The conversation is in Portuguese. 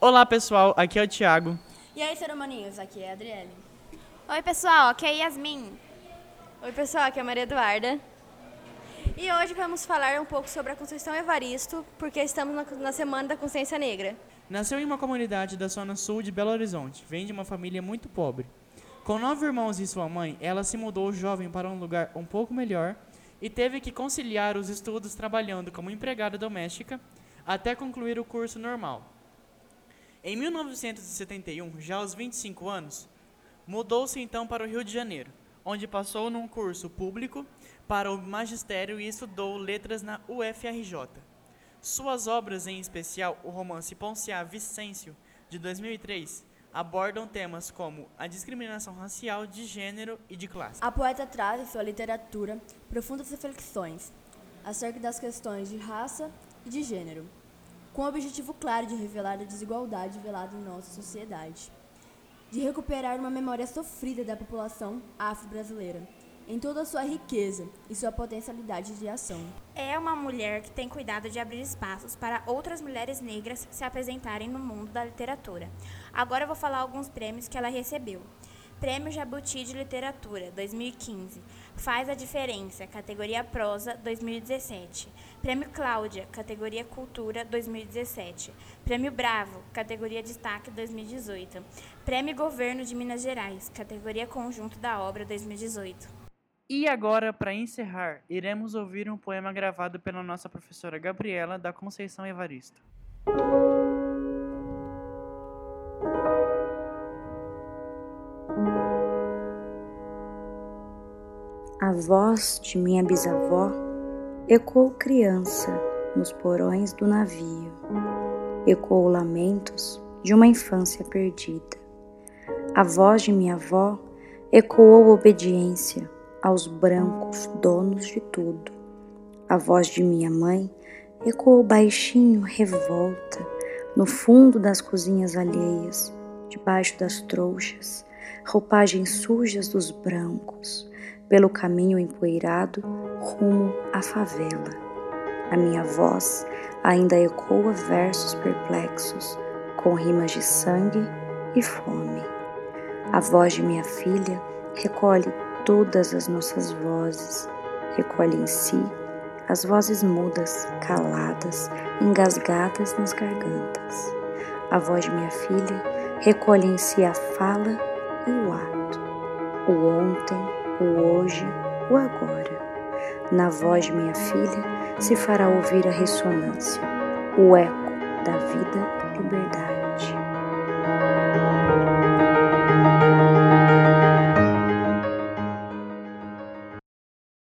Olá pessoal, aqui é o Thiago. E aí, ser humaninhos, aqui é a Adriele. Oi, pessoal, aqui é a Yasmin. Oi, pessoal, aqui é a Maria Eduarda. E hoje vamos falar um pouco sobre a Conceição Evaristo, porque estamos na, na Semana da Consciência Negra. Nasceu em uma comunidade da zona sul de Belo Horizonte. Vem de uma família muito pobre. Com nove irmãos e sua mãe, ela se mudou jovem para um lugar um pouco melhor e teve que conciliar os estudos trabalhando como empregada doméstica até concluir o curso normal. Em 1971, já aos 25 anos, mudou-se então para o Rio de Janeiro, onde passou num curso público para o magistério e estudou letras na UFRJ. Suas obras, em especial o romance Ponciá Vicêncio, de 2003, abordam temas como a discriminação racial, de gênero e de classe. A poeta traz em sua literatura profundas reflexões acerca das questões de raça e de gênero, com o objetivo claro de revelar a desigualdade velada em nossa sociedade, de recuperar uma memória sofrida da população afro-brasileira em toda a sua riqueza e sua potencialidade de ação. É uma mulher que tem cuidado de abrir espaços para outras mulheres negras se apresentarem no mundo da literatura. Agora eu vou falar alguns prêmios que ela recebeu. Prêmio Jabuti de Literatura 2015. Faz a Diferença, categoria Prosa 2017. Prêmio Cláudia, categoria Cultura 2017. Prêmio Bravo, categoria Destaque 2018. Prêmio Governo de Minas Gerais, categoria Conjunto da Obra 2018. E agora, para encerrar, iremos ouvir um poema gravado pela nossa professora Gabriela da Conceição Evaristo. A voz de minha bisavó ecoou criança nos porões do navio, ecoou lamentos de uma infância perdida. A voz de minha avó ecoou obediência aos brancos donos de tudo. A voz de minha mãe ecoou baixinho revolta no fundo das cozinhas alheias, debaixo das trouxas, roupagens sujas dos brancos, pelo caminho empoeirado rumo à favela. A minha voz ainda ecoa versos perplexos com rimas de sangue e fome. A voz de minha filha recolhe todas as nossas vozes, recolhe em si as vozes mudas, caladas, engasgadas nas gargantas. A voz de minha filha recolhe em si a fala e o ato, o ontem, o hoje, o agora. Na voz, minha filha, se fará ouvir a ressonância, o eco da vida, liberdade.